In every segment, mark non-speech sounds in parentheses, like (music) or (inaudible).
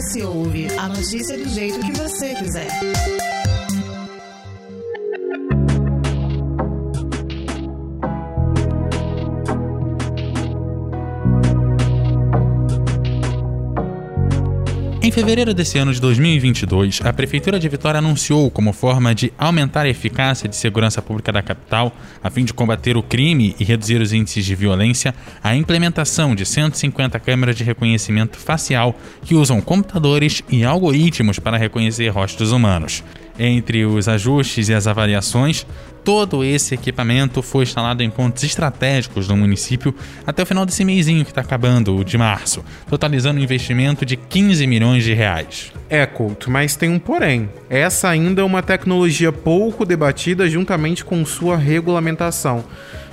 S Ouve, a notícia do jeito que você quiser. Em fevereiro desse ano de 2022, a Prefeitura de Vitória anunciou, como forma de aumentar a eficácia de segurança pública da capital, a fim de combater o crime e reduzir os índices de violência, a implementação de 150 câmeras de reconhecimento facial que usam computadores e algoritmos para reconhecer rostos humanos. Entre os ajustes e as avaliações, todo esse equipamento foi instalado em pontos estratégicos do município até o final desse mêsinho que está acabando, o de março, totalizando um investimento de 15 milhões de reais. É, Couto, mas tem um porém. Essa ainda é uma tecnologia pouco debatida juntamente com sua regulamentação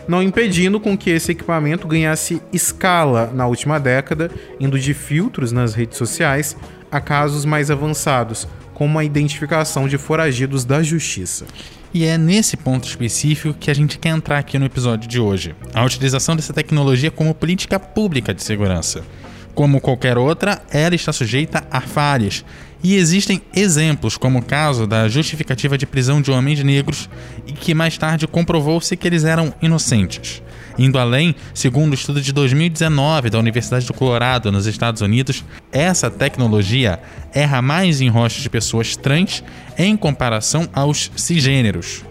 não impedindo com que esse equipamento ganhasse escala na última década, indo de filtros nas redes sociais a casos mais avançados, como a identificação de foragidos da justiça. E é nesse ponto específico que a gente quer entrar aqui no episódio de hoje: a utilização dessa tecnologia como política pública de segurança. Como qualquer outra, ela está sujeita a falhas. E existem exemplos, como o caso da justificativa de prisão de homens negros, e que mais tarde comprovou-se que eles eram inocentes. Indo além, segundo o um estudo de 2019 da Universidade do Colorado, nos Estados Unidos, essa tecnologia erra mais em rostos de pessoas trans em comparação aos cisgêneros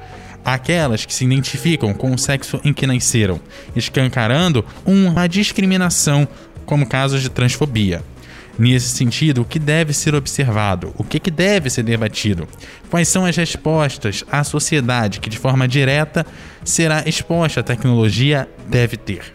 aquelas que se identificam com o sexo em que nasceram, escancarando uma discriminação como casos de transfobia. Nesse sentido, o que deve ser observado? O que, que deve ser debatido? Quais são as respostas à sociedade que, de forma direta, será exposta à tecnologia deve ter?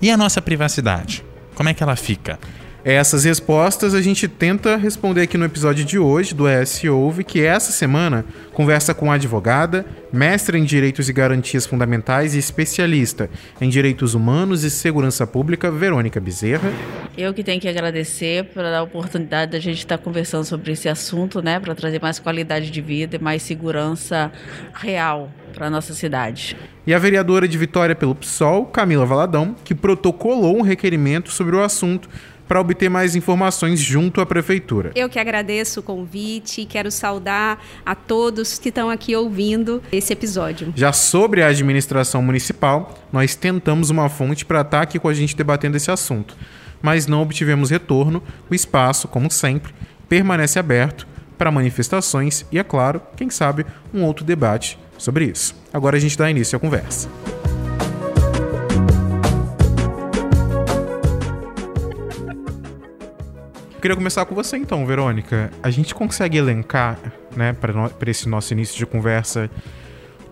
E a nossa privacidade? Como é que ela fica? Essas respostas a gente tenta responder aqui no episódio de hoje do ES Ouve, que essa semana conversa com a advogada, mestre em Direitos e Garantias Fundamentais e especialista em Direitos Humanos e Segurança Pública, Verônica Bezerra. Eu que tenho que agradecer por dar a oportunidade da gente estar conversando sobre esse assunto, né, para trazer mais qualidade de vida e mais segurança real para nossa cidade. E a vereadora de Vitória pelo PSOL, Camila Valadão, que protocolou um requerimento sobre o assunto para obter mais informações junto à prefeitura. Eu que agradeço o convite e quero saudar a todos que estão aqui ouvindo esse episódio. Já sobre a administração municipal, nós tentamos uma fonte para estar aqui com a gente debatendo esse assunto, mas não obtivemos retorno. O espaço, como sempre, permanece aberto para manifestações e, é claro, quem sabe, um outro debate sobre isso. Agora a gente dá início à conversa. Queria começar com você então, Verônica. A gente consegue elencar, né, para esse nosso início de conversa,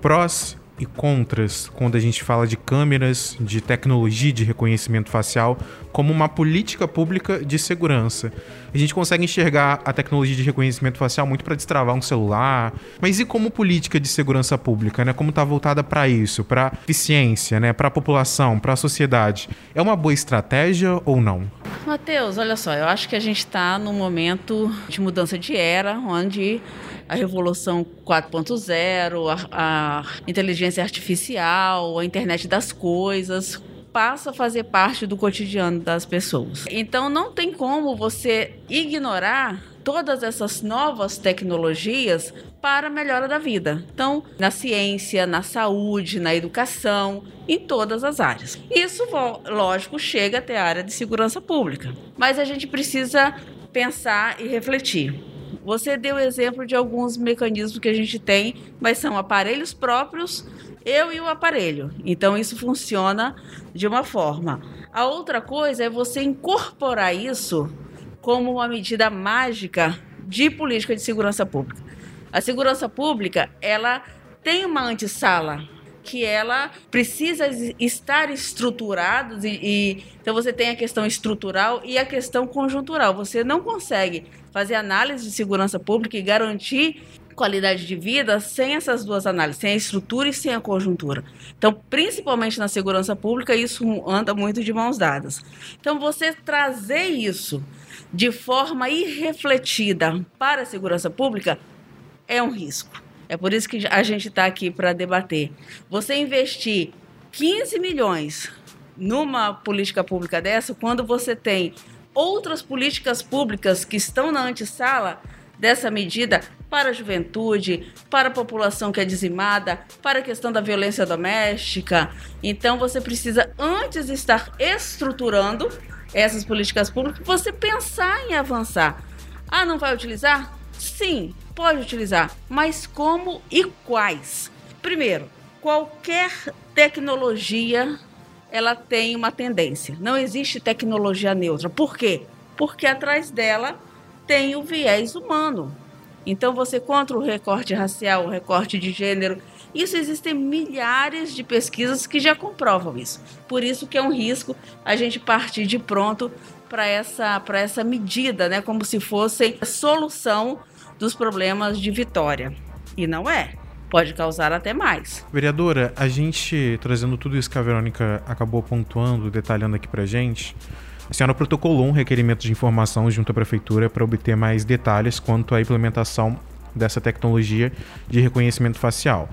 prós e contras quando a gente fala de câmeras, de tecnologia de reconhecimento facial, como uma política pública de segurança. A gente consegue enxergar a tecnologia de reconhecimento facial muito para destravar um celular, mas e como política de segurança pública, né? Como está voltada para isso, para eficiência, né? Para a população, para a sociedade? É uma boa estratégia ou não? Matheus, olha só, eu acho que a gente está num momento de mudança de era, onde a revolução 4.0, a, a inteligência artificial, a internet das coisas, passa a fazer parte do cotidiano das pessoas. Então não tem como você ignorar todas essas novas tecnologias para a melhora da vida. Então, na ciência, na saúde, na educação, em todas as áreas. Isso, lógico, chega até a área de segurança pública. Mas a gente precisa pensar e refletir. Você deu exemplo de alguns mecanismos que a gente tem, mas são aparelhos próprios, eu e o aparelho. Então isso funciona de uma forma. A outra coisa é você incorporar isso como uma medida mágica de política de segurança pública. A segurança pública, ela tem uma antessala que ela precisa estar estruturada e, e, então você tem a questão estrutural e a questão conjuntural. Você não consegue fazer análise de segurança pública e garantir qualidade de vida sem essas duas análises, sem a estrutura e sem a conjuntura. Então, principalmente na segurança pública, isso anda muito de mãos dadas. Então, você trazer isso de forma irrefletida para a segurança pública é um risco. É por isso que a gente está aqui para debater. Você investir 15 milhões numa política pública dessa, quando você tem outras políticas públicas que estão na antessala dessa medida para a juventude, para a população que é dizimada, para a questão da violência doméstica. Então você precisa, antes de estar estruturando essas políticas públicas, você pensar em avançar. Ah, não vai utilizar? Sim, pode utilizar, mas como e quais? Primeiro, qualquer tecnologia ela tem uma tendência. Não existe tecnologia neutra. Por quê? Porque atrás dela tem o viés humano. Então você contra o recorte racial, o recorte de gênero, isso existem milhares de pesquisas que já comprovam isso. Por isso que é um risco a gente partir de pronto para essa para essa medida, né, como se fosse a solução dos problemas de Vitória. E não é. Pode causar até mais. Vereadora, a gente trazendo tudo isso que a Verônica acabou pontuando, detalhando aqui pra gente, a senhora protocolou um requerimento de informação junto à prefeitura para obter mais detalhes quanto à implementação dessa tecnologia de reconhecimento facial.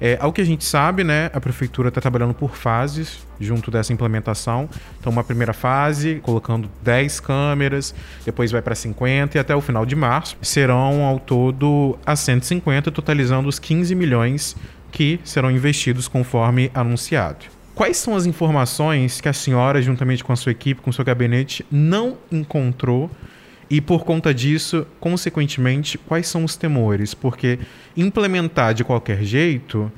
É, ao que a gente sabe, né, a prefeitura está trabalhando por fases junto dessa implementação. Então, uma primeira fase, colocando 10 câmeras, depois vai para 50 e até o final de março serão ao todo a 150, totalizando os 15 milhões que serão investidos conforme anunciado. Quais são as informações que a senhora, juntamente com a sua equipe, com o seu gabinete, não encontrou e por conta disso, consequentemente, quais são os temores? Porque implementar de qualquer jeito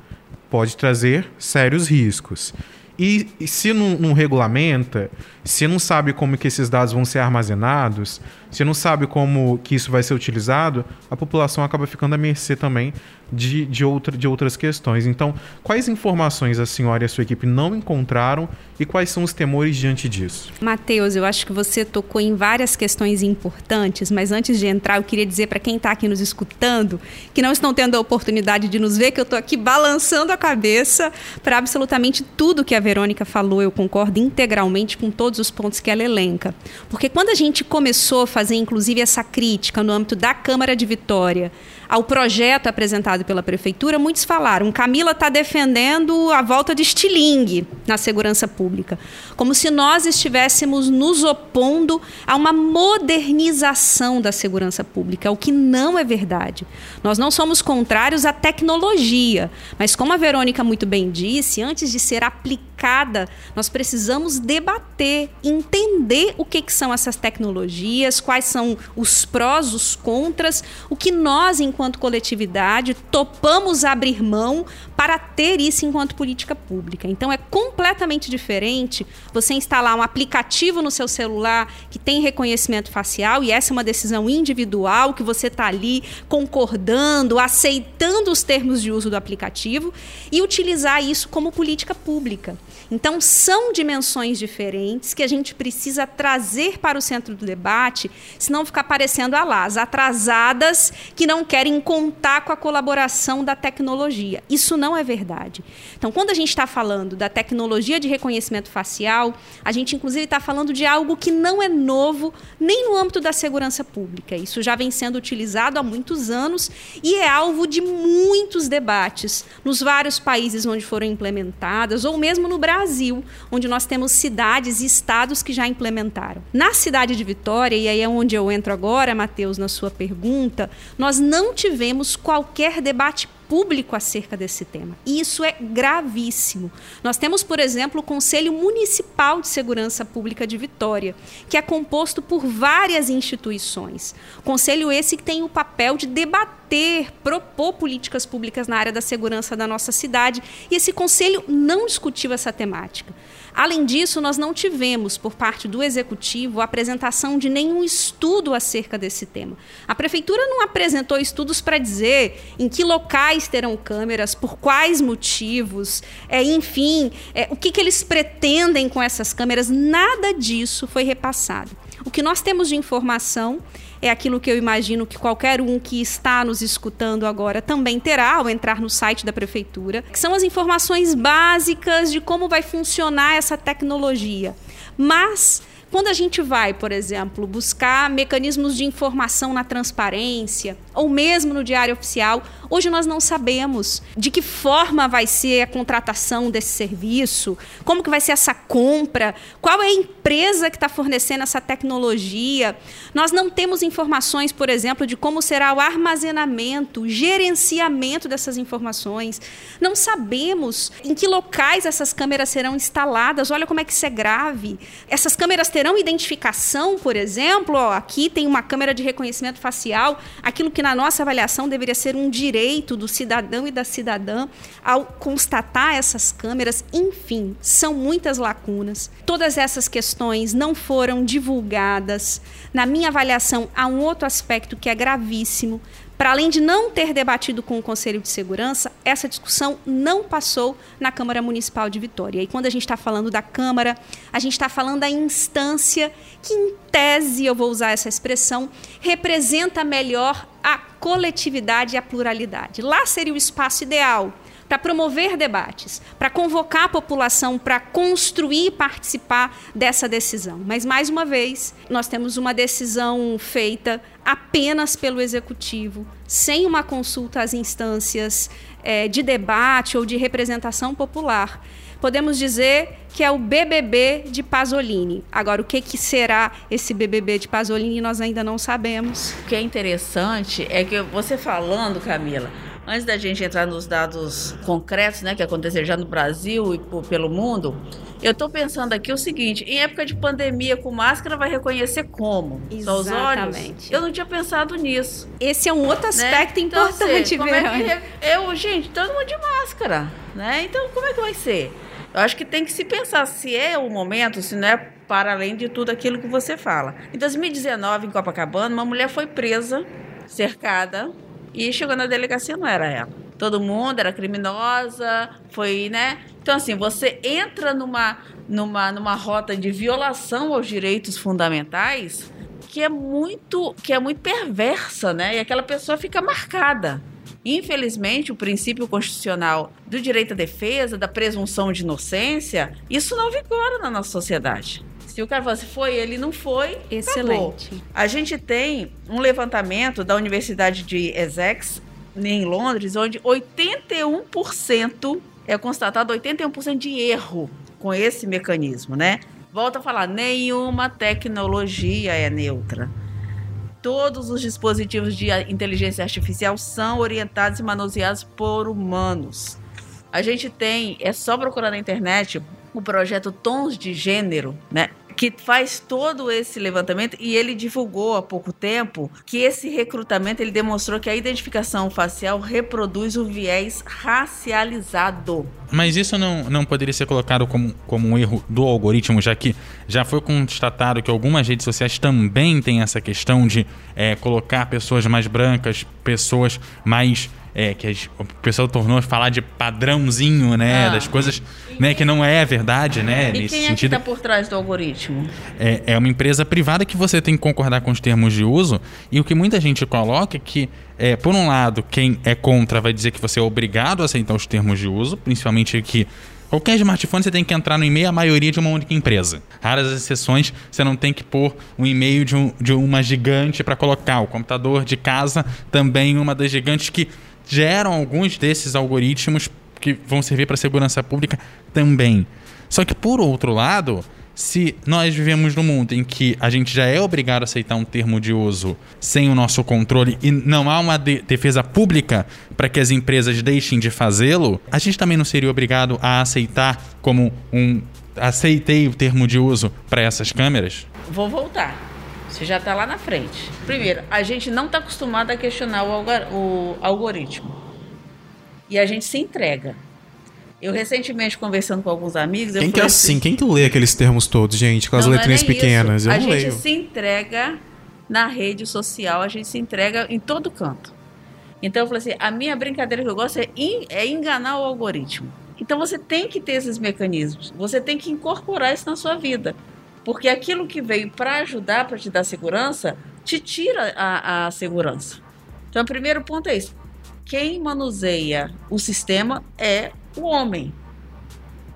pode trazer sérios riscos. E, e se não, não, regulamenta, se não sabe como que esses dados vão ser armazenados, se não sabe como que isso vai ser utilizado, a população acaba ficando à mercê também de, de, outra, de outras questões. Então, quais informações a senhora e a sua equipe não encontraram e quais são os temores diante disso? Matheus, eu acho que você tocou em várias questões importantes, mas antes de entrar, eu queria dizer para quem está aqui nos escutando, que não estão tendo a oportunidade de nos ver, que eu estou aqui balançando a cabeça para absolutamente tudo que a Verônica falou. Eu concordo integralmente com todos os pontos que ela elenca. Porque quando a gente começou a fazer, inclusive, essa crítica no âmbito da Câmara de Vitória, ao projeto apresentado pela prefeitura, muitos falaram: Camila está defendendo a volta de estilingue na segurança pública, como se nós estivéssemos nos opondo a uma modernização da segurança pública, o que não é verdade. Nós não somos contrários à tecnologia, mas como a Verônica muito bem disse, antes de ser aplicada, nós precisamos debater, entender o que, que são essas tecnologias, quais são os prós, os contras, o que nós, enquanto enquanto coletividade, topamos abrir mão para ter isso enquanto política pública. Então é completamente diferente você instalar um aplicativo no seu celular que tem reconhecimento facial e essa é uma decisão individual que você está ali concordando, aceitando os termos de uso do aplicativo e utilizar isso como política pública. Então são dimensões diferentes que a gente precisa trazer para o centro do debate, senão ficar parecendo a lá, as atrasadas que não querem contar com a colaboração da tecnologia. Isso não é verdade. Então, quando a gente está falando da tecnologia de reconhecimento facial, a gente inclusive está falando de algo que não é novo nem no âmbito da segurança pública. Isso já vem sendo utilizado há muitos anos e é alvo de muitos debates nos vários países onde foram implementadas, ou mesmo no Brasil, onde nós temos cidades e estados que já implementaram. Na cidade de Vitória, e aí é onde eu entro agora, Matheus, na sua pergunta, nós não tivemos qualquer debate público acerca desse tema. E isso é gravíssimo. Nós temos, por exemplo, o Conselho Municipal de Segurança Pública de Vitória, que é composto por várias instituições. Conselho esse que tem o papel de debater, propor políticas públicas na área da segurança da nossa cidade, e esse conselho não discutiu essa temática. Além disso, nós não tivemos, por parte do executivo, a apresentação de nenhum estudo acerca desse tema. A prefeitura não apresentou estudos para dizer em que locais terão câmeras, por quais motivos, é, enfim, é, o que, que eles pretendem com essas câmeras. Nada disso foi repassado. O que nós temos de informação é aquilo que eu imagino que qualquer um que está nos escutando agora também terá ao entrar no site da prefeitura, que são as informações básicas de como vai funcionar essa tecnologia. Mas Quando a gente vai, por exemplo, buscar mecanismos de informação na transparência, ou mesmo no diário oficial, hoje nós não sabemos de que forma vai ser a contratação desse serviço, como que vai ser essa compra, qual é a empresa que está fornecendo essa tecnologia. Nós não temos informações, por exemplo, de como será o armazenamento, gerenciamento dessas informações. Não sabemos em que locais essas câmeras serão instaladas. Olha como é que isso é grave. Essas câmeras terão identificação, por exemplo. Ó, aqui tem uma câmera de reconhecimento facial, aquilo que na nossa avaliação deveria ser um direito do cidadão e da cidadã ao constatar essas câmeras. Enfim, são muitas lacunas. Todas essas questões não foram divulgadas. Na minha avaliação, há um outro aspecto que é gravíssimo. Para além de não ter debatido com o Conselho de Segurança, essa discussão não passou na Câmara Municipal de Vitória. E quando a gente está falando da Câmara, a gente está falando da instância que, em tese, eu vou usar essa expressão, representa melhor a coletividade e a pluralidade. Lá seria o espaço ideal para promover debates, para convocar a população para construir e participar dessa decisão. Mas, mais uma vez, nós temos uma decisão feita apenas pelo executivo, sem uma consulta às instâncias é, de debate ou de representação popular. Podemos dizer que é o BBB de Pasolini. Agora, o que, que será esse BBB de Pasolini, nós ainda não sabemos. O que é interessante é que você falando, Camila, antes da gente entrar nos dados concretos, né, que aconteceram já no Brasil e pelo mundo, eu estou pensando aqui o seguinte: em época de pandemia com máscara, vai reconhecer como? Exatamente. Só os olhos? Eu não tinha pensado nisso. Esse é um outro né? aspecto né? importante, então, é Eu, gente, todo mundo de máscara, né? Então, como é que vai ser? Eu acho que tem que se pensar se é o momento, se não é para além de tudo aquilo que você fala. Em 2019, em Copacabana, uma mulher foi presa, cercada, e chegou na delegacia, não era ela. Todo mundo era criminosa, foi, né? Então, assim, você entra numa, numa, numa rota de violação aos direitos fundamentais que é muito que é muito perversa, né? E aquela pessoa fica marcada. Infelizmente, o princípio constitucional do direito à defesa, da presunção de inocência, isso não vigora na nossa sociedade. Se o cara fala assim, foi ele, não foi. Excelente. Acabou. A gente tem um levantamento da Universidade de Essex, em Londres, onde 81% é constatado 81% de erro com esse mecanismo, né? Volto a falar, nenhuma tecnologia é neutra. Todos os dispositivos de inteligência artificial são orientados e manuseados por humanos. A gente tem, é só procurar na internet o projeto Tons de Gênero, né? Que faz todo esse levantamento e ele divulgou há pouco tempo que esse recrutamento ele demonstrou que a identificação facial reproduz o viés racializado. Mas isso não, não poderia ser colocado como, como um erro do algoritmo, já que já foi constatado que algumas redes sociais também têm essa questão de é, colocar pessoas mais brancas, pessoas mais é, que as, o pessoal tornou falar de padrãozinho, né? Ah. Das coisas, né? Que não é verdade, né? E nesse quem é sentido. que tá por trás do algoritmo? É, é uma empresa privada que você tem que concordar com os termos de uso. E o que muita gente coloca é que, é, por um lado, quem é contra vai dizer que você é obrigado a aceitar os termos de uso, principalmente que Qualquer smartphone você tem que entrar no e-mail, a maioria de uma única empresa. Raras exceções, você não tem que pôr um e-mail de, um, de uma gigante para colocar. O computador de casa também uma das gigantes que geram alguns desses algoritmos que vão servir para segurança pública também. Só que, por outro lado, se nós vivemos num mundo em que a gente já é obrigado a aceitar um termo de uso sem o nosso controle e não há uma de defesa pública para que as empresas deixem de fazê-lo, a gente também não seria obrigado a aceitar como um aceitei o termo de uso para essas câmeras? Vou voltar. Você já está lá na frente. Primeiro, a gente não está acostumado a questionar o, o algoritmo. E a gente se entrega. Eu recentemente conversando com alguns amigos. Quem que é assim? assim? Quem que lê aqueles termos todos, gente, com as não, letrinhas não é pequenas? Eu a não gente leio. se entrega na rede social, a gente se entrega em todo canto. Então eu falei assim: a minha brincadeira que eu gosto é, é enganar o algoritmo. Então você tem que ter esses mecanismos, você tem que incorporar isso na sua vida. Porque aquilo que veio para ajudar, para te dar segurança, te tira a, a segurança. Então, o primeiro ponto é isso. Quem manuseia o sistema é o homem.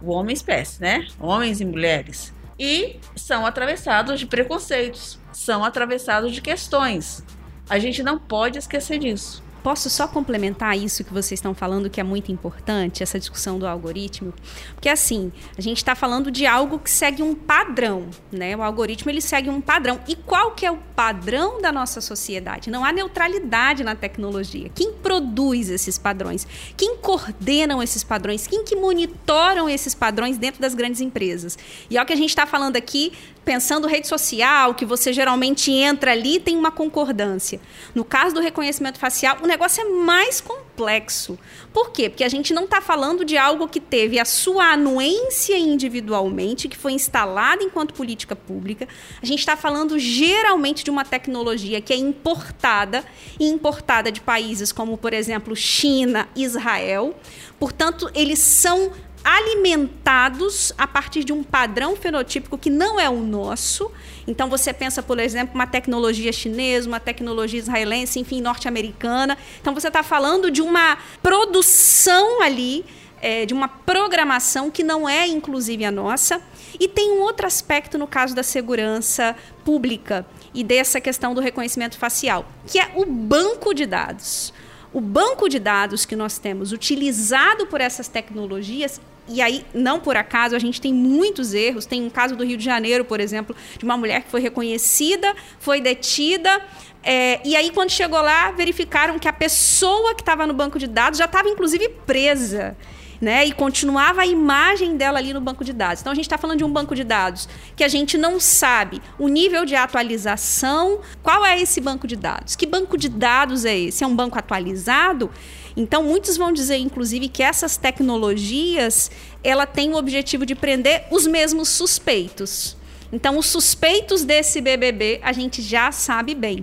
O homem espécie, né? Homens e mulheres. e são atravessados de preconceitos, são atravessados de questões. A gente não pode esquecer disso. Posso só complementar isso que vocês estão falando, que é muito importante, essa discussão do algoritmo? Porque, assim, a gente está falando de algo que segue um padrão, né? O algoritmo, ele segue um padrão. E qual que é o padrão da nossa sociedade? Não há neutralidade na tecnologia. Quem produz esses padrões? Quem coordenam esses padrões? Quem que monitoram esses padrões dentro das grandes empresas? E é o que a gente está falando aqui pensando rede social, que você geralmente entra ali tem uma concordância. No caso do reconhecimento facial, o negócio é mais complexo. Por quê? Porque a gente não está falando de algo que teve a sua anuência individualmente, que foi instalada enquanto política pública. A gente está falando geralmente de uma tecnologia que é importada e importada de países como, por exemplo, China, Israel. Portanto, eles são alimentados a partir de um padrão fenotípico que não é o nosso. Então você pensa, por exemplo, uma tecnologia chinesa, uma tecnologia israelense, enfim, norte-americana. Então você está falando de uma produção ali, é, de uma programação que não é inclusive a nossa. E tem um outro aspecto no caso da segurança pública e dessa questão do reconhecimento facial, que é o banco de dados. O banco de dados que nós temos utilizado por essas tecnologias e aí, não por acaso, a gente tem muitos erros. Tem um caso do Rio de Janeiro, por exemplo, de uma mulher que foi reconhecida, foi detida. É, e aí, quando chegou lá, verificaram que a pessoa que estava no banco de dados já estava, inclusive, presa. Né, e continuava a imagem dela ali no banco de dados. Então a gente está falando de um banco de dados que a gente não sabe o nível de atualização. Qual é esse banco de dados? Que banco de dados é esse? É um banco atualizado? Então, muitos vão dizer, inclusive, que essas tecnologias ela tem o objetivo de prender os mesmos suspeitos. Então, os suspeitos desse BBB a gente já sabe bem.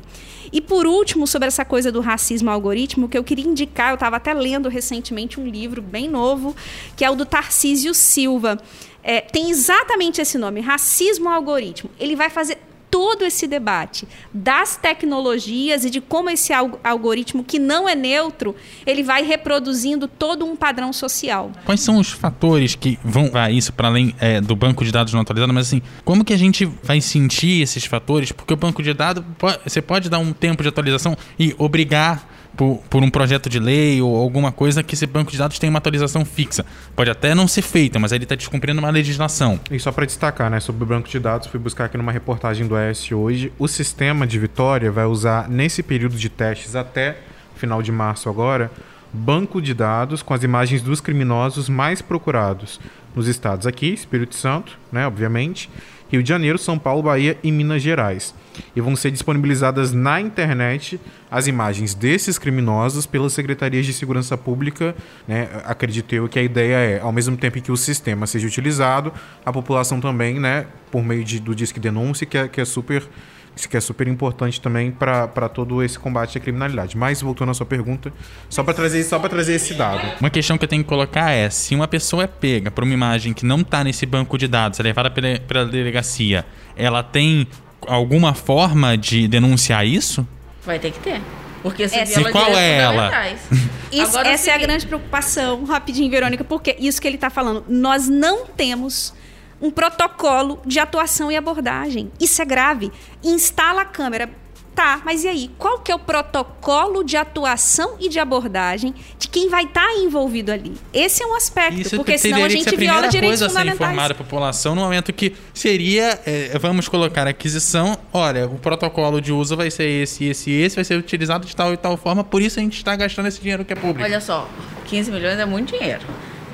E por último, sobre essa coisa do racismo algoritmo, que eu queria indicar, eu estava até lendo recentemente um livro bem novo, que é o do Tarcísio Silva. É, tem exatamente esse nome, Racismo Algoritmo. Ele vai fazer todo esse debate das tecnologias e de como esse algoritmo que não é neutro, ele vai reproduzindo todo um padrão social. Quais são os fatores que vão a isso para além é, do banco de dados não atualizado? Mas assim, como que a gente vai sentir esses fatores? Porque o banco de dados, você pode dar um tempo de atualização e obrigar por, por, um projeto de lei ou alguma coisa que esse banco de dados tem uma atualização fixa. Pode até não ser feita, mas ele está descumprindo uma legislação. E só para destacar, né, sobre o banco de dados, fui buscar aqui numa reportagem do ES hoje, o sistema de Vitória vai usar nesse período de testes até final de março agora, banco de dados com as imagens dos criminosos mais procurados nos estados aqui, Espírito Santo, né, obviamente, Rio de Janeiro, São Paulo, Bahia e Minas Gerais. E vão ser disponibilizadas na internet as imagens desses criminosos pelas secretarias de segurança pública. Né? Acredito eu que a ideia é, ao mesmo tempo que o sistema seja utilizado, a população também, né, por meio de, do Disque Denúncia, que é, que é super isso que é super importante também para todo esse combate à criminalidade. Mas voltando à sua pergunta, só para trazer só para trazer esse dado. Uma questão que eu tenho que colocar é, se uma pessoa é pega por uma imagem que não está nesse banco de dados, é levada pela, pela delegacia, ela tem alguma forma de denunciar isso? Vai ter que ter. Porque se essa, e qual é ela? (laughs) Isso, essa é a grande preocupação, rapidinho, Verônica, porque isso que ele está falando, nós não temos um protocolo de atuação e abordagem. Isso é grave. Instala a câmera. Tá, mas e aí? Qual que é o protocolo de atuação e de abordagem de quem vai estar tá envolvido ali? Esse é um aspecto, Isso porque senão a gente a viola direitos coisa fundamentais. A ser informar a população no momento que seria, é, vamos colocar aquisição, olha, o protocolo de uso vai ser esse, esse e esse, vai ser utilizado de tal e tal forma, por isso a gente está gastando esse dinheiro que é público. Olha só, 15 milhões é muito dinheiro.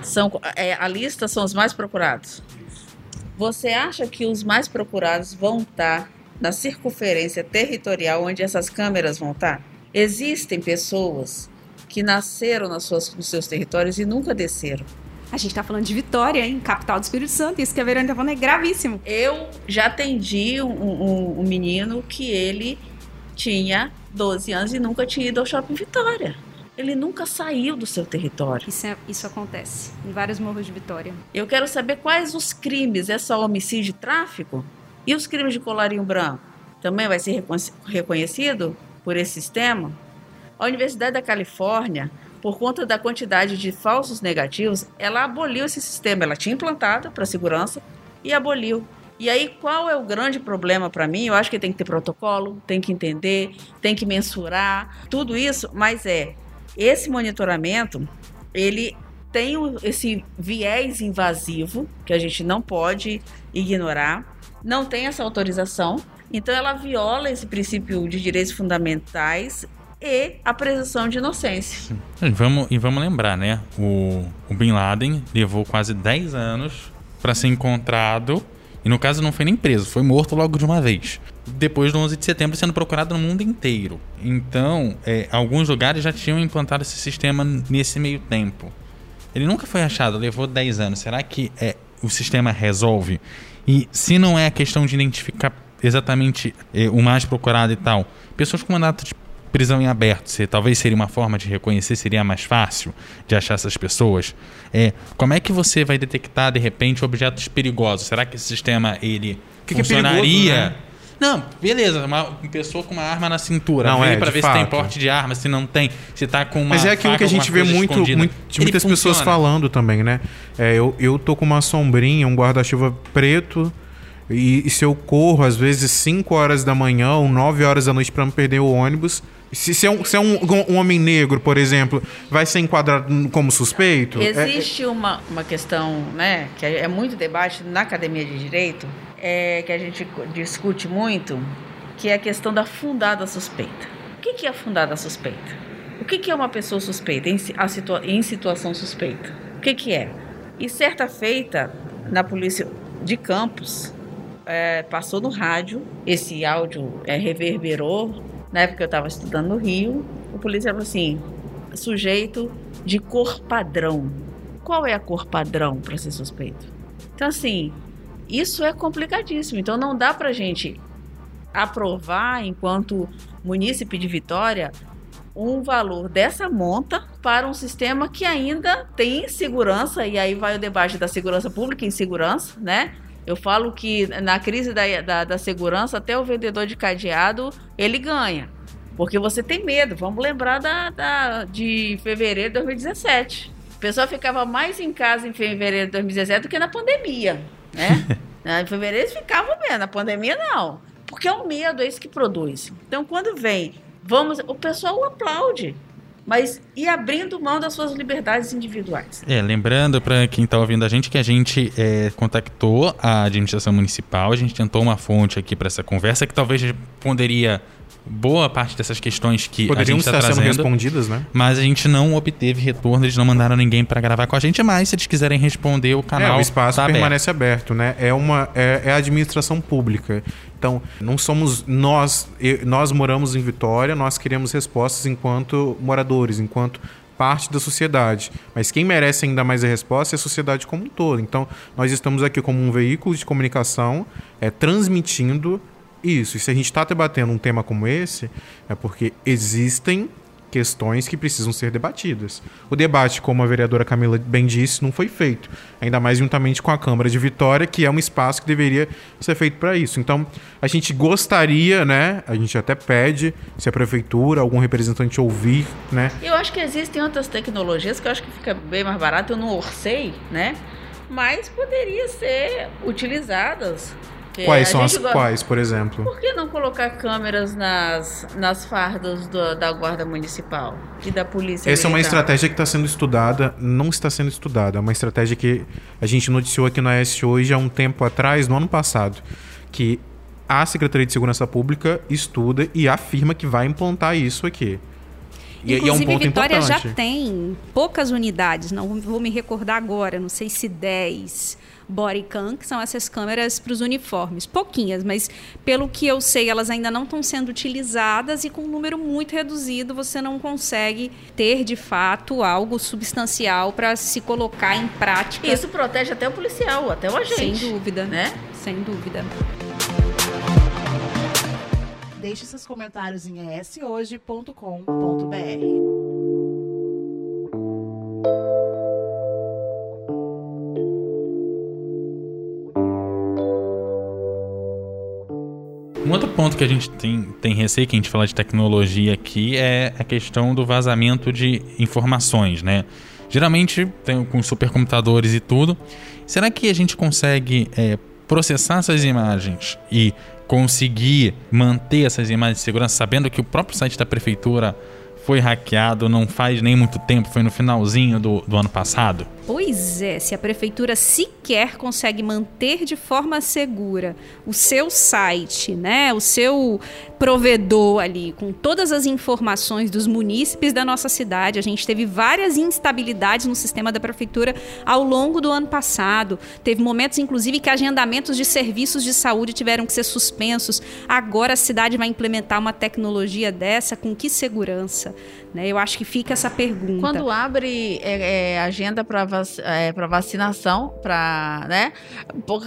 São, é, a lista são os mais procurados. Você acha que os mais procurados vão estar na circunferência territorial onde essas câmeras vão estar? Existem pessoas que nasceram nas suas, nos seus territórios e nunca desceram. A gente está falando de Vitória, hein? Capital do Espírito Santo. Isso que a Verônica está falando é gravíssimo. Eu já atendi um, um, um menino que ele tinha 12 anos e nunca tinha ido ao Shopping Vitória ele nunca saiu do seu território. Isso, é, isso acontece em vários morros de Vitória. Eu quero saber quais os crimes. É só homicídio e tráfico? E os crimes de colarinho branco? Também vai ser reconhecido por esse sistema? A Universidade da Califórnia, por conta da quantidade de falsos negativos, ela aboliu esse sistema. Ela tinha implantado para segurança e aboliu. E aí, qual é o grande problema para mim? Eu acho que tem que ter protocolo, tem que entender, tem que mensurar, tudo isso, mas é esse monitoramento, ele tem esse viés invasivo que a gente não pode ignorar, não tem essa autorização, então ela viola esse princípio de direitos fundamentais e a presunção de inocência. E vamos, e vamos lembrar, né? O, o Bin Laden levou quase 10 anos para ser encontrado e no caso não foi nem preso, foi morto logo de uma vez. Depois do 11 de setembro sendo procurado no mundo inteiro. Então, é, alguns lugares já tinham implantado esse sistema nesse meio tempo. Ele nunca foi achado, levou 10 anos. Será que é, o sistema resolve? E se não é a questão de identificar exatamente é, o mais procurado e tal, pessoas com mandato de prisão em aberto, se, talvez seria uma forma de reconhecer, seria mais fácil de achar essas pessoas. É, como é que você vai detectar de repente objetos perigosos? Será que esse sistema ele que que é funcionaria? perigoso, né? Não, beleza, uma pessoa com uma arma na cintura, Não, é, pra de ver se tem fato. porte de arma, se não tem, se tá com uma Mas é aquilo faca, que a gente vê muito, escondida. muito- de muitas pessoas funciona. falando também, né? É, eu, eu tô com uma sombrinha, um guarda-chuva preto. E, e se eu corro, às vezes, 5 horas da manhã ou 9 horas da noite pra não perder o ônibus. Se, se é, um, se é um, um homem negro, por exemplo, vai ser enquadrado como suspeito? É- Existe uma, uma questão, né, que é é muito debate na academia de direito, é, que a gente discute muito, que é a questão da fundada suspeita. O que, que é fundada suspeita? O que, que é uma pessoa suspeita em, situa- em situação suspeita? O que, que é? E certa feita, na polícia de Campos, é, passou no rádio, esse áudio é, reverberou. Na época eu estava estudando no Rio, o polícia falou assim: sujeito de cor padrão. Qual é a cor padrão para ser suspeito? Então, assim, isso é complicadíssimo. Então, não dá para gente aprovar, enquanto munícipe de Vitória, um valor dessa monta para um sistema que ainda tem segurança, e aí vai o debate da segurança pública e insegurança, né? Eu falo que na crise da, da, da segurança, até o vendedor de cadeado, ele ganha. Porque você tem medo. Vamos lembrar da, da- de fevereiro de 2017. O pessoal ficava mais em casa em fevereiro de 2017 do que na pandemia, né? (laughs) em fevereiro eles ficavam bem, na pandemia não. Porque é o medo, é isso que produz. Então, quando vem, vamos, o pessoal aplaude. Mas e abrindo mão das suas liberdades individuais. É, lembrando para quem está ouvindo a gente que a gente é, contactou a administração municipal, a gente tentou uma fonte aqui para essa conversa que talvez responderia boa parte dessas questões que Poderiam a gente está estar sendo trazendo. respondidas, né? Mas a gente não obteve retorno, eles não mandaram ninguém para gravar com a gente, mas se eles quiserem responder, o canal É, o espaço tá aberto. permanece aberto, né? É uma é, é a administração pública. Então, não somos nós, nós moramos em Vitória, nós queremos respostas enquanto moradores, enquanto parte da sociedade. Mas quem merece ainda mais a resposta é a sociedade como um todo. Então, nós estamos aqui como um veículo de comunicação, é, transmitindo isso. E se a gente está debatendo um tema como esse, é porque existem questões que precisam ser debatidas. O debate, como a vereadora Camila bem disse, não foi feito. Ainda mais juntamente com a Câmara de Vitória, que é um espaço que deveria ser feito para isso. Então, a gente gostaria, né? A gente até pede se a prefeitura, algum representante ouvir, né? Eu acho que existem outras tecnologias que eu acho que fica bem mais barato, eu não orcei, né? Mas poderia ser utilizadas. É, Quais são as gosta- quais, por exemplo? Por que não colocar câmeras nas, nas fardas do- da Guarda Municipal e da Polícia Essa é uma Militar? estratégia que está sendo estudada, não está sendo estudada. É uma estratégia que a gente noticiou aqui na S hoje há um tempo atrás, no ano passado, que a Secretaria de Segurança Pública estuda e afirma que vai implantar isso aqui. E, e é um Inclusive, ponto Vitória importante. já tem poucas unidades, não vou me recordar agora, não sei se 10 bodycam, que são essas câmeras para os uniformes. Pouquinhas, mas pelo que eu sei, elas ainda não estão sendo utilizadas e com um número muito reduzido você não consegue ter, de fato, algo substancial para se colocar em prática. Isso protege até o policial, até o Sem agente. dúvida. Né? Sem dúvida. Deixe seus comentários em eshoje.com.br. ponto que a gente tem, tem receio, que a gente fala de tecnologia aqui, é a questão do vazamento de informações, né? Geralmente, tem, com supercomputadores e tudo, será que a gente consegue é, processar essas imagens e conseguir manter essas imagens de segurança, sabendo que o próprio site da prefeitura foi hackeado não faz nem muito tempo, foi no finalzinho do, do ano passado? Pois é, se a prefeitura sequer consegue manter de forma segura o seu site, né, o seu provedor ali, com todas as informações dos munícipes da nossa cidade, a gente teve várias instabilidades no sistema da prefeitura ao longo do ano passado. Teve momentos, inclusive, que agendamentos de serviços de saúde tiveram que ser suspensos. Agora a cidade vai implementar uma tecnologia dessa com que segurança? Né? Eu acho que fica essa pergunta. Quando abre é, é, agenda para é, vacinação, para, né?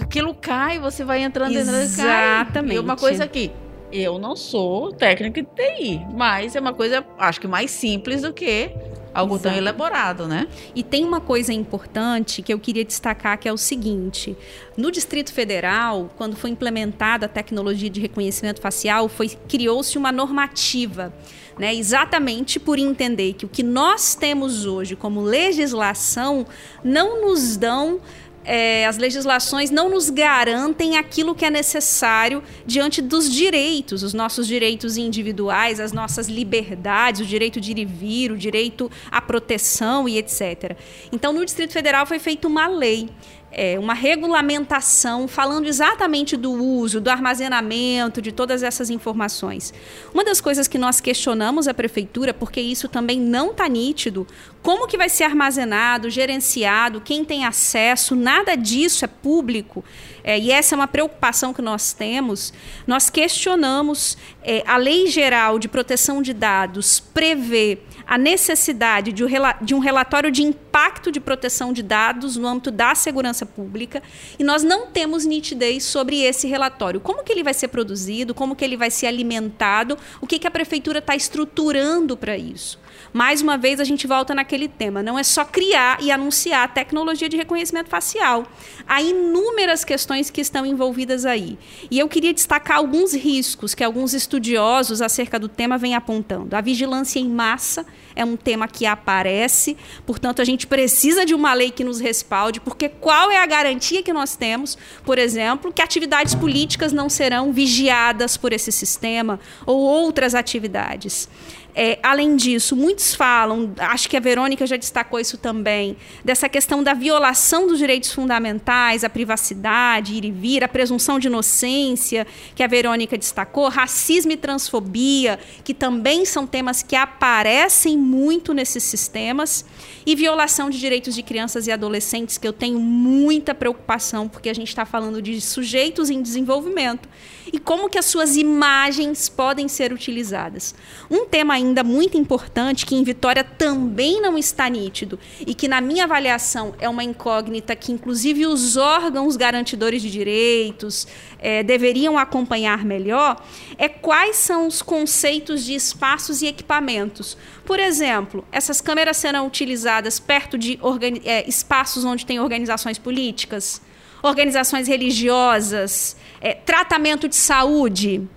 Aquilo cai, você vai entrando, Exatamente. entrando, cai. E uma coisa aqui, eu não sou técnica de TI, mas é uma coisa, acho que mais simples do que algo Exato. tão elaborado, né? E tem uma coisa importante que eu queria destacar que é o seguinte: no Distrito Federal, quando foi implementada a tecnologia de reconhecimento facial, foi criou-se uma normativa né? Exatamente por entender que o que nós temos hoje como legislação não nos dão é, as legislações não nos garantem aquilo que é necessário diante dos direitos, os nossos direitos individuais, as nossas liberdades, o direito de ir e vir, o direito à proteção e etc. Então, no Distrito Federal foi feita uma lei é, uma regulamentação falando exatamente do uso, do armazenamento, de todas essas informações. Uma das coisas que nós questionamos a prefeitura, porque isso também não está nítido, como que vai ser armazenado, gerenciado, quem tem acesso, nada disso é público. É, e essa é uma preocupação que nós temos. Nós questionamos é, a Lei Geral de Proteção de Dados prevê a necessidade de um relatório de impacto de proteção de dados no âmbito da segurança pública e nós não temos nitidez sobre esse relatório. Como que ele vai ser produzido, como que ele vai ser alimentado, o que, que a prefeitura está estruturando para isso. Mais uma vez, a gente volta naquele tema. Não é só criar e anunciar a tecnologia de reconhecimento facial. Há inúmeras questões que estão envolvidas aí. E eu queria destacar alguns riscos que alguns estudiosos acerca do tema vêm apontando. A vigilância em massa é um tema que aparece, portanto, a gente precisa de uma lei que nos respalde, porque qual é a garantia que nós temos, por exemplo, que atividades políticas não serão vigiadas por esse sistema ou outras atividades? É, além disso, muitos falam, acho que a Verônica já destacou isso também, dessa questão da violação dos direitos fundamentais, a privacidade, ir e vir, a presunção de inocência, que a Verônica destacou, racismo e transfobia, que também são temas que aparecem muito nesses sistemas, e violação de direitos de crianças e adolescentes, que eu tenho muita preocupação, porque a gente está falando de sujeitos em desenvolvimento e como que as suas imagens podem ser utilizadas. Um tema ainda muito importante que em Vitória também não está nítido e que na minha avaliação é uma incógnita que inclusive os órgãos garantidores de direitos é, deveriam acompanhar melhor é quais são os conceitos de espaços e equipamentos. Por exemplo, essas câmeras serão utilizadas perto de é, espaços onde tem organizações políticas, organizações religiosas, é, tratamento de saúde,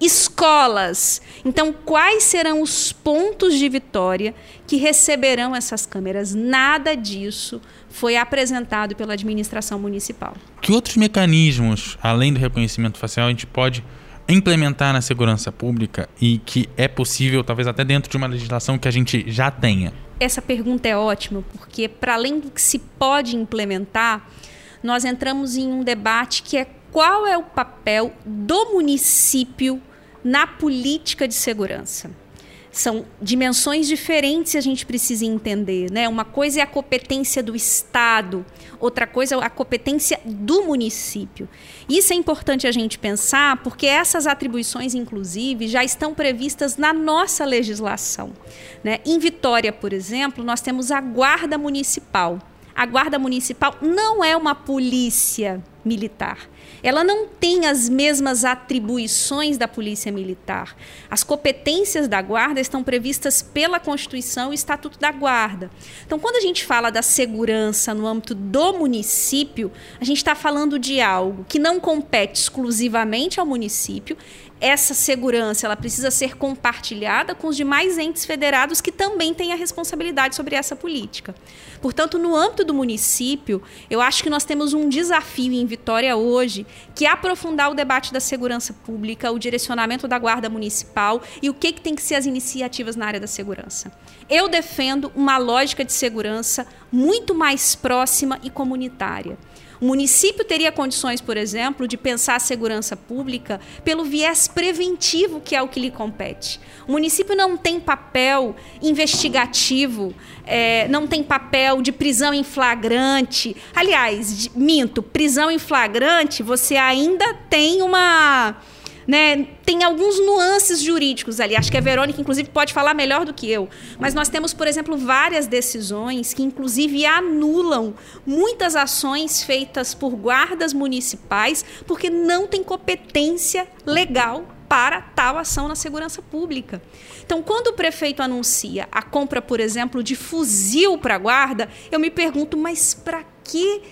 escolas. Então, quais serão os pontos de vitória que receberão essas câmeras? Nada disso foi apresentado pela administração municipal. Que outros mecanismos, além do reconhecimento facial, a gente pode implementar na segurança pública e que é possível, talvez até dentro de uma legislação que a gente já tenha? Essa pergunta é ótima, porque para além do que se pode implementar, nós entramos em um debate que é qual é o papel do município na política de segurança. São dimensões diferentes que a gente precisa entender, né? Uma coisa é a competência do Estado, outra coisa é a competência do município. Isso é importante a gente pensar, porque essas atribuições, inclusive, já estão previstas na nossa legislação. Né? Em Vitória, por exemplo, nós temos a Guarda Municipal. A Guarda Municipal não é uma polícia militar ela não tem as mesmas atribuições da Polícia Militar. As competências da Guarda estão previstas pela Constituição e Estatuto da Guarda. Então, quando a gente fala da segurança no âmbito do município, a gente está falando de algo que não compete exclusivamente ao município, essa segurança ela precisa ser compartilhada com os demais entes federados que também têm a responsabilidade sobre essa política. Portanto, no âmbito do município, eu acho que nós temos um desafio em Vitória hoje que é aprofundar o debate da segurança pública, o direcionamento da Guarda Municipal e o que, que tem que ser as iniciativas na área da segurança. Eu defendo uma lógica de segurança muito mais próxima e comunitária. O município teria condições, por exemplo, de pensar a segurança pública pelo viés preventivo, que é o que lhe compete. O município não tem papel investigativo, é, não tem papel de prisão em flagrante. Aliás, de, minto, prisão em flagrante, você ainda tem uma né? Tem alguns nuances jurídicos ali. Acho que a Verônica, inclusive, pode falar melhor do que eu. Mas nós temos, por exemplo, várias decisões que, inclusive, anulam muitas ações feitas por guardas municipais porque não tem competência legal para tal ação na segurança pública. Então, quando o prefeito anuncia a compra, por exemplo, de fuzil para a guarda, eu me pergunto, mas para que?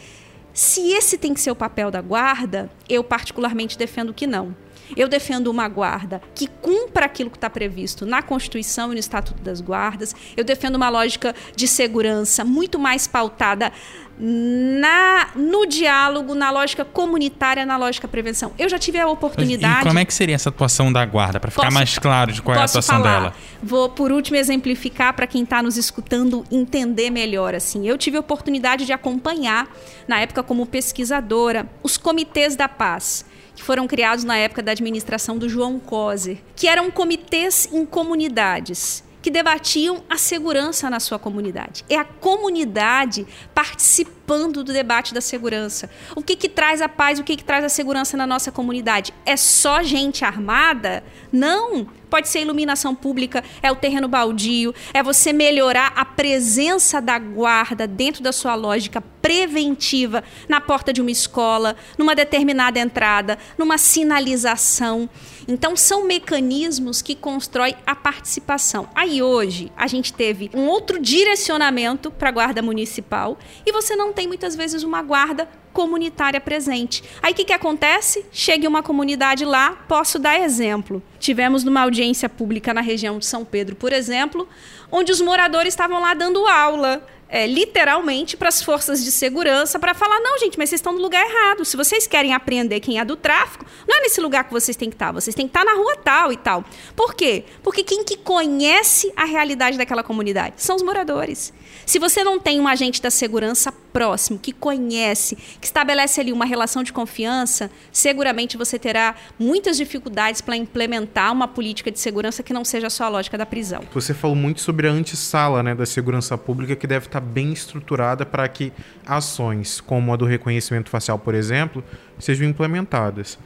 Se esse tem que ser o papel da guarda, eu particularmente defendo que não. Eu defendo uma guarda que cumpra aquilo que está previsto na Constituição e no Estatuto das Guardas. Eu defendo uma lógica de segurança muito mais pautada na, no diálogo, na lógica comunitária, na lógica prevenção. Eu já tive a oportunidade. E como é que seria essa atuação da guarda, para ficar posso, mais claro de qual é a atuação falar. dela? Vou, por último, exemplificar para quem está nos escutando entender melhor. Assim, eu tive a oportunidade de acompanhar, na época como pesquisadora, os comitês da paz que foram criados na época da administração do João Coser, que eram comitês em comunidades que debatiam a segurança na sua comunidade. É a comunidade participando do debate da segurança. O que, que traz a paz, o que, que traz a segurança na nossa comunidade? É só gente armada? Não. Pode ser iluminação pública, é o terreno baldio, é você melhorar a presença da guarda dentro da sua lógica preventiva na porta de uma escola, numa determinada entrada, numa sinalização. Então, são mecanismos que constroem a participação. Aí, hoje, a gente teve um outro direcionamento para a guarda municipal e você não tem muitas vezes uma guarda comunitária presente. Aí o que, que acontece? Chega uma comunidade lá, posso dar exemplo. Tivemos numa audiência pública na região de São Pedro, por exemplo, onde os moradores estavam lá dando aula é, literalmente para as forças de segurança para falar: não, gente, mas vocês estão no lugar errado. Se vocês querem aprender quem é do tráfico, não é nesse lugar que vocês têm que estar, vocês têm que estar na rua tal e tal. Por quê? Porque quem que conhece a realidade daquela comunidade são os moradores. Se você não tem um agente da segurança próximo, que conhece, que estabelece ali uma relação de confiança, seguramente você terá muitas dificuldades para implementar uma política de segurança que não seja só a lógica da prisão. Você falou muito sobre a antessala né, da segurança pública, que deve estar bem estruturada para que ações como a do reconhecimento facial, por exemplo, sejam implementadas.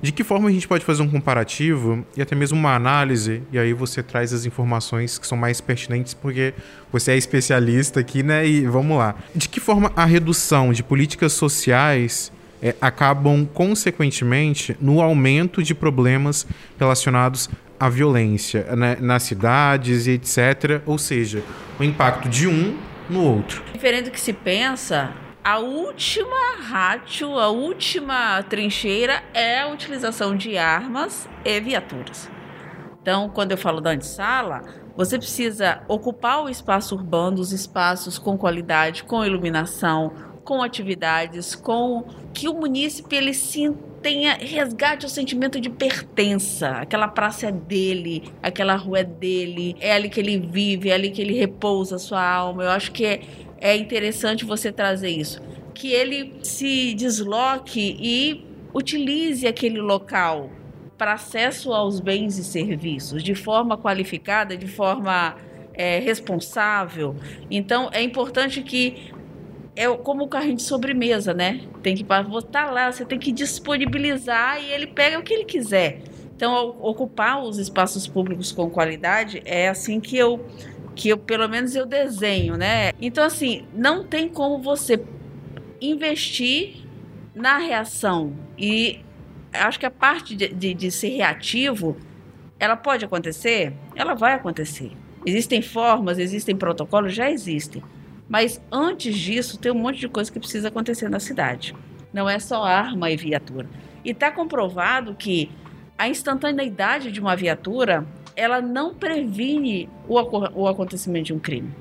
De que forma a gente pode fazer um comparativo e até mesmo uma análise, e aí você traz as informações que são mais pertinentes, porque você é especialista aqui, né? E vamos lá. De que forma a redução de políticas sociais é, acabam, consequentemente, no aumento de problemas relacionados à violência né, nas cidades e etc. Ou seja, o impacto de um no outro. Diferente do que se pensa, a última ratio, a última trincheira é a utilização de armas e viaturas. Então, quando eu falo da antessala, você precisa ocupar o espaço urbano, os espaços com qualidade, com iluminação, com atividades, com que o munícipe ele sim tenha resgate o sentimento de pertença. Aquela praça é dele, aquela rua é dele, é ali que ele vive, é ali que ele repousa a sua alma. Eu acho que é é interessante você trazer isso. Que ele se desloque e utilize aquele local para acesso aos bens e serviços de forma qualificada, de forma é, responsável. Então, é importante que é como o carrinho de sobremesa, né? Tem que botar lá, você tem que disponibilizar e ele pega o que ele quiser. Então, ocupar os espaços públicos com qualidade é assim que eu que eu pelo menos eu desenho, né? Então assim, não tem como você investir na reação e acho que a parte de, de, de ser reativo, ela pode acontecer, ela vai acontecer. Existem formas, existem protocolos, já existem. Mas antes disso, tem um monte de coisa que precisa acontecer na cidade. Não é só arma e viatura. E está comprovado que a instantaneidade de uma viatura ela não previne o, o acontecimento de um crime.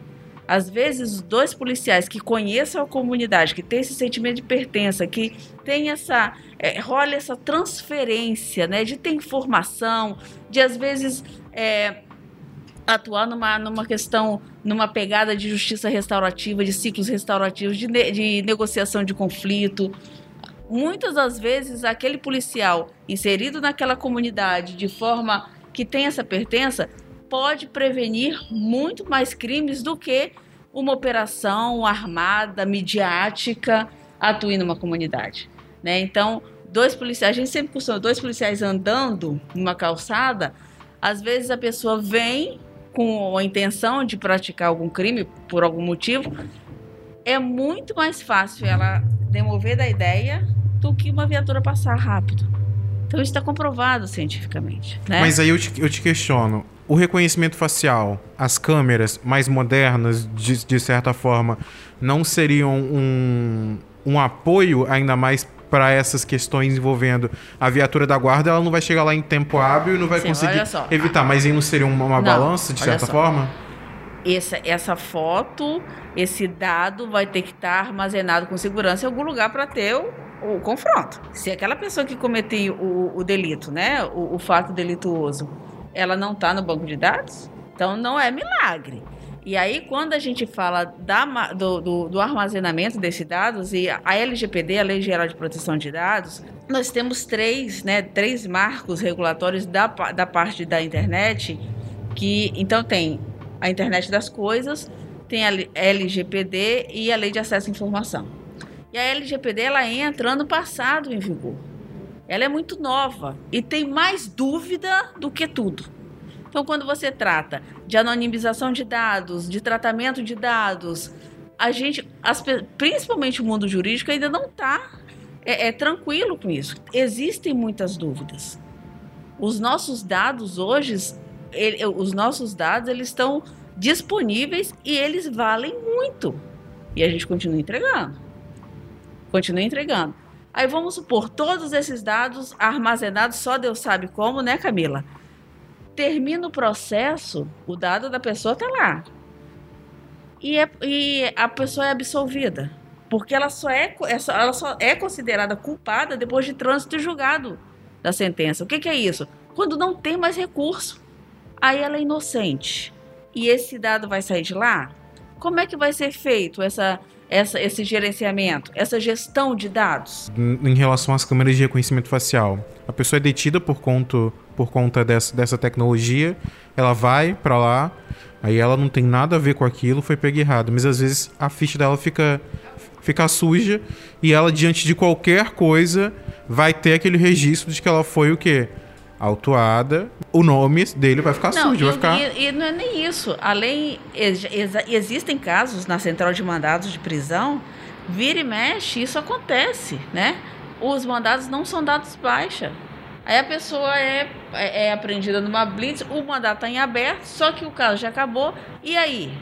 Às vezes, dois policiais que conheçam a comunidade, que têm esse sentimento de pertença, que têm essa, é, rola essa transferência, né, de ter informação, de às vezes é, atuar numa, numa questão, numa pegada de justiça restaurativa, de ciclos restaurativos, de, ne de negociação de conflito. Muitas das vezes, aquele policial inserido naquela comunidade de forma que tem essa pertença pode prevenir muito mais crimes do que uma operação armada, midiática, atue numa comunidade. Né? Então, dois policiais, a gente sempre costuma, dois policiais andando numa calçada, às vezes a pessoa vem com a intenção de praticar algum crime por algum motivo, é muito mais fácil ela demover da ideia do que uma viatura passar rápido. Então isso está comprovado cientificamente. Né? Mas aí eu te, eu te questiono. O reconhecimento facial, as câmeras mais modernas, de, de certa forma, não seriam um, um apoio ainda mais para essas questões envolvendo a viatura da guarda, ela não vai chegar lá em tempo hábil e não vai Sim, conseguir evitar. Mas aí não seria uma, uma não, balança, de certa forma? Essa, essa foto, esse dado vai ter que estar armazenado com segurança em algum lugar para ter o, o, confronto. Se aquela pessoa que cometeu o, o delito, né, o, o fato delituoso, ela não está no banco de dados, então não é milagre. E aí, quando a gente fala da, do, do, do, armazenamento desses dados, e a LGPD, a Lei Geral de Proteção de Dados, nós temos três, né, três marcos regulatórios da, da parte da internet, que então tem a internet das coisas, tem a LGPD e a Lei de Acesso à Informação. E a LGPD ela entra ano passado em vigor. Ela é muito nova e tem mais dúvida do que tudo. Então, quando você trata de anonimização de dados, de tratamento de dados, a gente, as, principalmente o mundo jurídico, ainda não está é, é, tranquilo com isso. Existem muitas dúvidas. Os nossos dados hoje, ele, os nossos dados, eles estão disponíveis e eles valem muito. E a gente continua entregando. Continua entregando. Aí vamos supor, todos esses dados armazenados, só Deus sabe como, né, Camila? termina o processo, o dado da pessoa está lá. E, é, e a pessoa é absolvida. Porque ela só, é, é ela só é considerada culpada depois de trânsito julgado da sentença. O que, que é isso? Quando não tem mais recurso. Aí ela é inocente. E esse dado vai sair de lá? Como é que vai ser feito essa, essa, esse gerenciamento, essa gestão de dados? Em relação às câmeras de reconhecimento facial, a pessoa é detida por conta, por conta dessa, dessa tecnologia, ela vai para lá, aí ela não tem nada a ver com aquilo, foi pega errado, mas às vezes a ficha dela fica, fica suja e ela, diante de qualquer coisa, vai ter aquele registro de que ela foi o quê? Autuada, o nome dele vai ficar não, sujo, e, vai ficar... E, e, não é nem isso. Além, ex, existem casos na central de mandados de prisão, vira e mexe, isso acontece, né? Os mandados não são dados baixa. Aí a pessoa é, é, é apreendida numa blitz, o mandato está em aberto, só que o caso já acabou. E aí?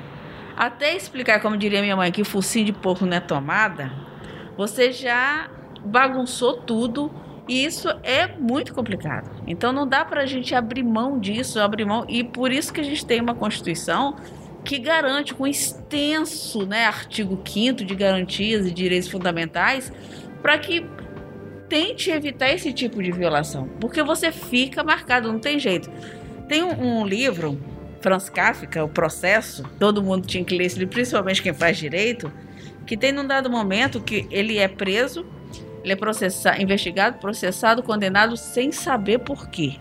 Até explicar, como diria minha mãe, que focinho de porco não é tomada, você já bagunçou tudo e isso é muito complicado. Então não dá para a gente abrir mão disso, abrir mão. E por isso que a gente tem uma Constituição que garante com extenso né, artigo 5 de garantias e direitos fundamentais para que tente evitar esse tipo de violação. Porque você fica marcado, não tem jeito. Tem um, um livro, Franz Kafka, O Processo, todo mundo tinha que ler esse livro, principalmente quem faz direito, que tem num dado momento que ele é preso ele é processado, investigado, processado, condenado sem saber por quê.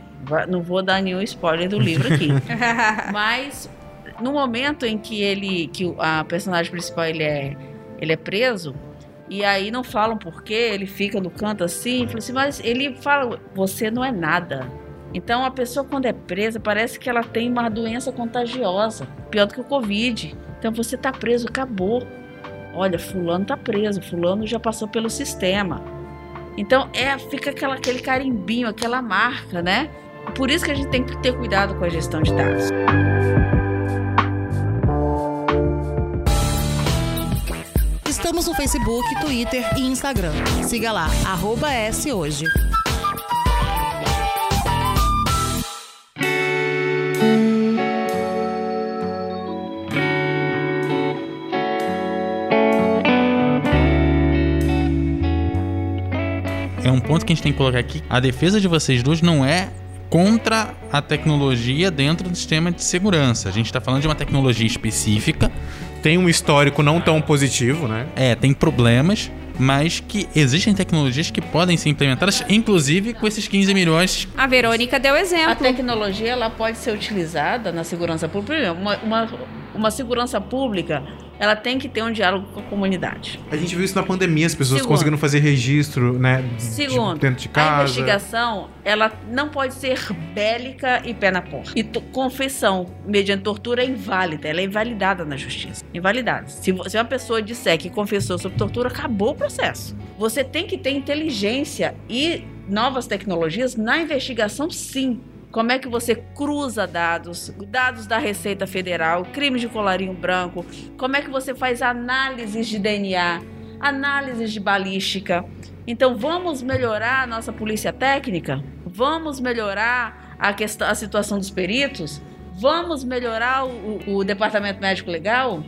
Não vou dar nenhum spoiler do livro aqui. (laughs) Mas no momento em que ele, que a personagem principal ele é, ele é preso, e aí não falam por quê, ele fica no canto assim, assim, mas ele fala, você não é nada. Então a pessoa quando é presa parece que ela tem uma doença contagiosa, pior do que o Covid. Então você está preso, acabou. Olha, fulano está preso, fulano já passou pelo sistema. Então é, fica aquela, aquele carimbinho, aquela marca, né? Por isso que a gente tem que ter cuidado com a gestão de dados. Estamos no Facebook, Twitter e Instagram. Siga lá, arroba S hoje. Ponto que a gente tem que colocar aqui. A defesa de vocês dois não é contra a tecnologia dentro do sistema de segurança. A gente está falando de uma tecnologia específica. Tem um histórico não tão positivo, né? É, tem problemas, mas que existem tecnologias que podem ser implementadas, inclusive com esses 15 milhões. A Verônica deu A exemplo. tecnologia ela pode ser utilizada na segurança pública. Uma, uma, uma segurança pública ela tem que ter um diálogo com a comunidade. A gente viu isso na pandemia, as pessoas Segundo. conseguindo fazer registro, né? de- Segundo, dentro de a casa. investigação ela não pode ser bélica e pé na porta. E confissão mediante tortura é inválida, ela é invalidada na justiça. Invalidada. Se, se uma pessoa disser que confessou sobre tortura, acabou o processo. Você tem que ter inteligência e novas tecnologias na investigação, sim. Como é que você cruza dados, dados da Receita Federal, crimes de colarinho branco? Como é que você faz análises de DNA, análises de balística? Então vamos melhorar a nossa polícia técnica? Vamos melhorar a, questão, a situação dos peritos? Vamos melhorar o, o- departamento médico legal?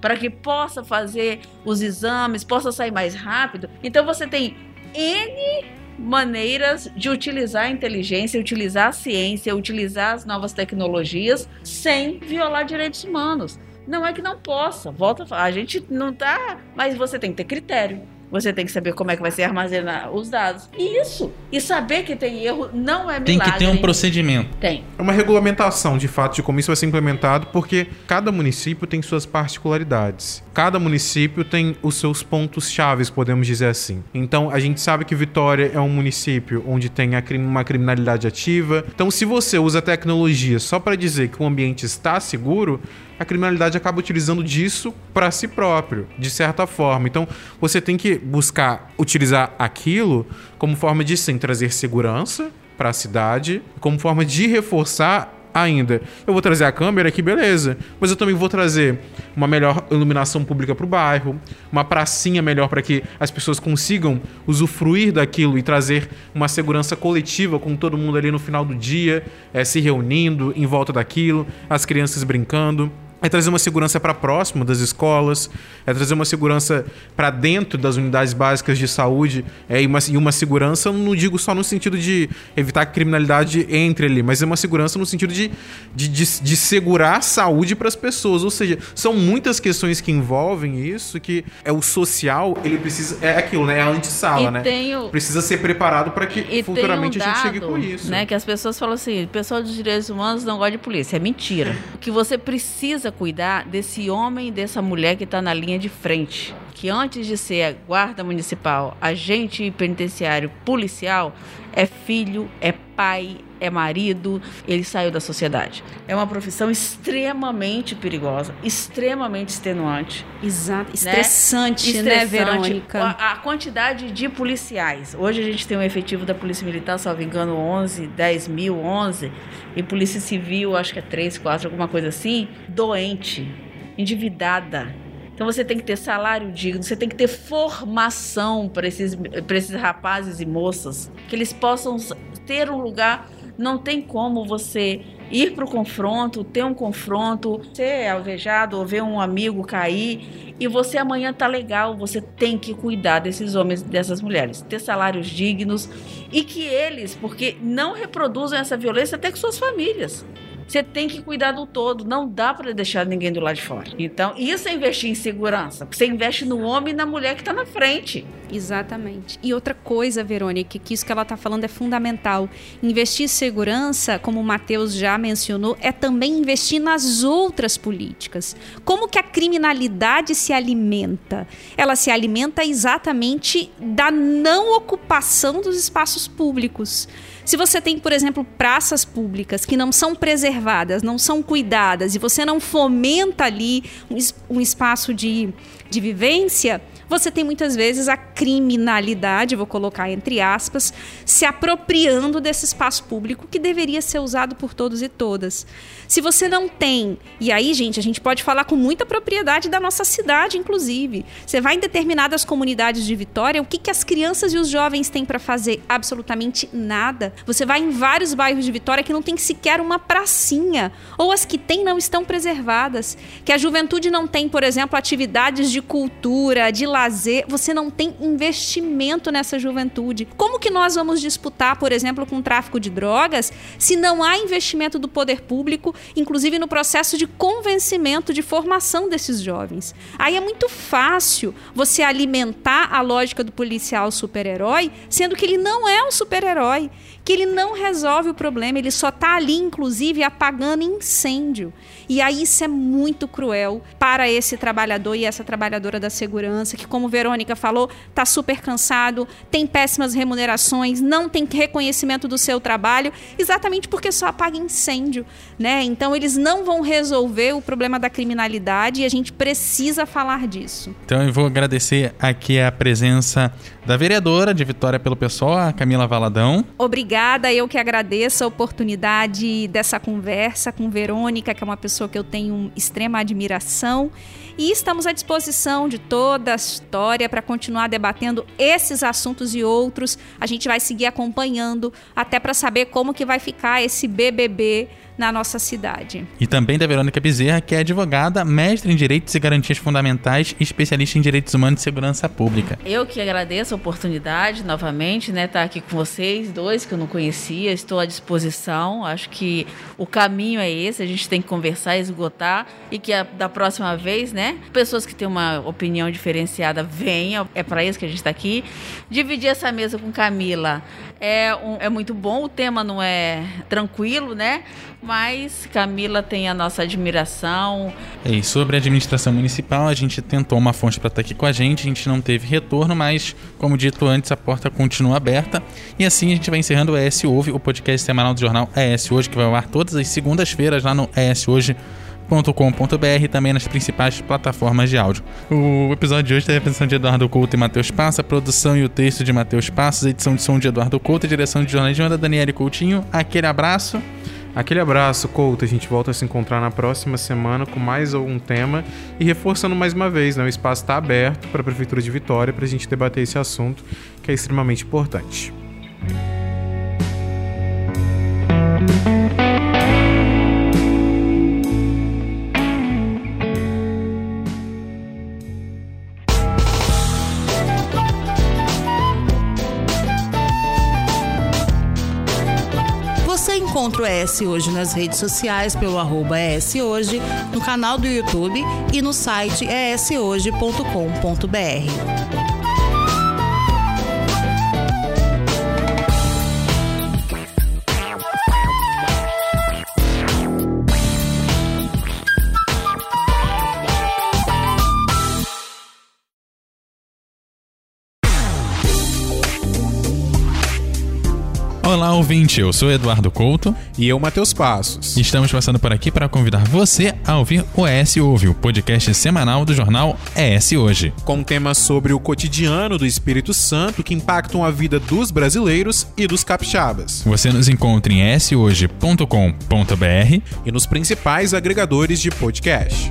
Para que possa fazer os exames, possa sair mais rápido. Então você tem N maneiras de utilizar a inteligência, utilizar a ciência, utilizar as novas tecnologias sem violar direitos humanos. Não é que não possa, volta a falar, a gente não tá, mas você tem que ter critério. Você tem que saber como é que vai ser armazenar os dados. E isso, e saber que tem erro não é Tem milagre. que ter um procedimento. Tem. É uma regulamentação, de fato, de como isso vai ser implementado, porque cada município tem suas particularidades. Cada município tem os seus pontos chaves, podemos dizer assim. Então, a gente sabe que Vitória é um município onde tem uma criminalidade ativa. Então, se você usa tecnologia só para dizer que o ambiente está seguro, a criminalidade acaba utilizando disso para si próprio, de certa forma. Então, você tem que buscar utilizar aquilo como forma de sim trazer segurança para a cidade, como forma de reforçar ainda. Eu vou trazer a câmera aqui, beleza. Mas eu também vou trazer uma melhor iluminação pública para o bairro, uma pracinha melhor para que as pessoas consigam usufruir daquilo e trazer uma segurança coletiva com todo mundo ali no final do dia, eh, se reunindo em volta daquilo, as crianças brincando. É trazer uma segurança para próximo das escolas, é trazer uma segurança para dentro das unidades básicas de saúde, é, e, uma, e uma segurança, não digo só no sentido de evitar que a criminalidade entre ali, mas é uma segurança no sentido de, de, de, de segurar a saúde para as pessoas. Ou seja, são muitas questões que envolvem isso, que é o social, ele precisa. É aquilo, né? É a antessala, E né? o- Precisa ser preparado para que E futuramente um a gente chegue dado, com isso. Né, que as pessoas falam assim: o pessoal dos direitos humanos não gosta de polícia. É mentira. O que você precisa cuidar desse homem e dessa mulher que está na linha de frente. Que antes de ser guarda municipal, agente penitenciário, policial, é filho, é pai, é marido, ele saiu da sociedade. É uma profissão extremamente perigosa, extremamente extenuante. Exato. Estressante, né, Estressante. Verônica? A, a quantidade de policiais. Hoje a gente tem um efetivo da Polícia Militar, salvo engano, 11, 10 mil, 11. E Polícia Civil, acho que é 3, 4, alguma coisa assim. Doente, endividada. Então você tem que ter salário digno, você tem que ter formação para esses, esses rapazes e moças, que eles possam ter um lugar. Não tem como você ir para o confronto, ter um confronto, ser alvejado ou ver um amigo cair e você amanhã tá legal. Você tem que cuidar desses homens, dessas mulheres, ter salários dignos e que eles, porque não reproduzam essa violência até com suas famílias. Você tem que cuidar do todo, não dá para deixar ninguém do lado de fora. Então, isso é investir em segurança. Você investe no homem e na mulher que está na frente. Exatamente. E outra coisa, Verônica, que isso que ela está falando é fundamental. Investir em segurança, como o Matheus já mencionou, é também investir nas outras políticas. Como que a criminalidade se alimenta? Ela se alimenta exatamente da não ocupação dos espaços públicos. Se você tem, por exemplo, praças públicas que não são preservadas, não são cuidadas, e você não fomenta ali um, es- espaço de, de vivência, você tem muitas vezes a criminalidade, vou colocar entre aspas, se apropriando desse espaço público que deveria ser usado por todos e todas. Se você não tem, e aí, gente, a gente pode falar com muita propriedade da nossa cidade, inclusive. Você vai em determinadas comunidades de Vitória, o que, que as crianças e os jovens têm para fazer? Absolutamente nada. Você vai em vários bairros de Vitória que não tem sequer uma pracinha, ou as que tem não estão preservadas. Que a juventude não tem, por exemplo, atividades de cultura, de lazer, você não tem investimento nessa juventude. Como que nós vamos disputar, por exemplo, com o tráfico de drogas, se não há investimento do poder público, inclusive no processo de convencimento, de formação desses jovens? Aí é muito fácil você alimentar a lógica do policial super-herói, sendo que ele não é um super-herói, que ele não resolve o problema, ele só está ali, inclusive, apagando incêndio. E aí isso é muito cruel para esse trabalhador e essa trabalhadora da segurança, que, como Verônica falou, está super cansado, tem péssimas remunerações, não tem reconhecimento do seu trabalho, exatamente porque só apaga incêndio. Né? Então eles não vão resolver o problema da criminalidade e a gente precisa falar disso. Então eu vou agradecer aqui a presença da vereadora de Vitória pelo Pessoal, a Camila Valadão. Obrigada, eu que agradeço a oportunidade dessa conversa com Verônica, que é uma pessoa que eu tenho extrema admiração. E estamos à disposição de toda a história para continuar debatendo esses assuntos e outros. A gente vai seguir acompanhando até para saber como que vai ficar esse BBB na nossa cidade. E também da Verônica Bezerra, que é advogada, mestre em Direitos e Garantias Fundamentais e especialista em Direitos Humanos e Segurança Pública. Eu que agradeço a oportunidade novamente, né, estar tá aqui com vocês dois que eu não conhecia, estou à disposição. Acho que o caminho é esse, a gente tem que conversar, esgotar e que a, da próxima vez, né, pessoas que têm uma opinião diferenciada venham. É para isso que a gente está aqui. Dividir essa mesa com Camila é, um, é muito bom. O tema não é tranquilo, né? Mas Camila tem a nossa admiração. E sobre a administração municipal, a gente tentou uma fonte para estar aqui com a gente, a gente não teve retorno, mas, como dito antes, a porta continua aberta. E assim a gente vai encerrando o ES Ouve, o podcast semanal do jornal ES Hoje, que vai ao ar todas as segundas-feiras lá no ES Hoje com.br também nas principais plataformas de áudio. O episódio de hoje teve a apresentação de Eduardo Couto e Matheus Passos, a produção e o texto de Matheus Passos, edição de som de Eduardo Couto, a direção de jornalismo da Daniele Coutinho. Aquele abraço. Aquele abraço, Couto. A gente volta a se encontrar na próxima semana com mais algum tema e reforçando mais uma vez, né, o espaço está aberto para a Prefeitura de Vitória para a gente debater esse assunto que é extremamente importante. Encontra o ES Hoje nas redes sociais pelo arroba Hoje, no canal do YouTube e no site eshoje.com.br. Olá, ouvinte. Eu sou Eduardo Couto. E eu, Matheus Passos. Estamos passando por aqui para convidar você a ouvir o ES Ouve, o podcast semanal do jornal ES Hoje. Com temas sobre o cotidiano do Espírito Santo que impactam a vida dos brasileiros e dos capixabas. Você nos encontra em eshoje.com.br e nos principais agregadores de podcast.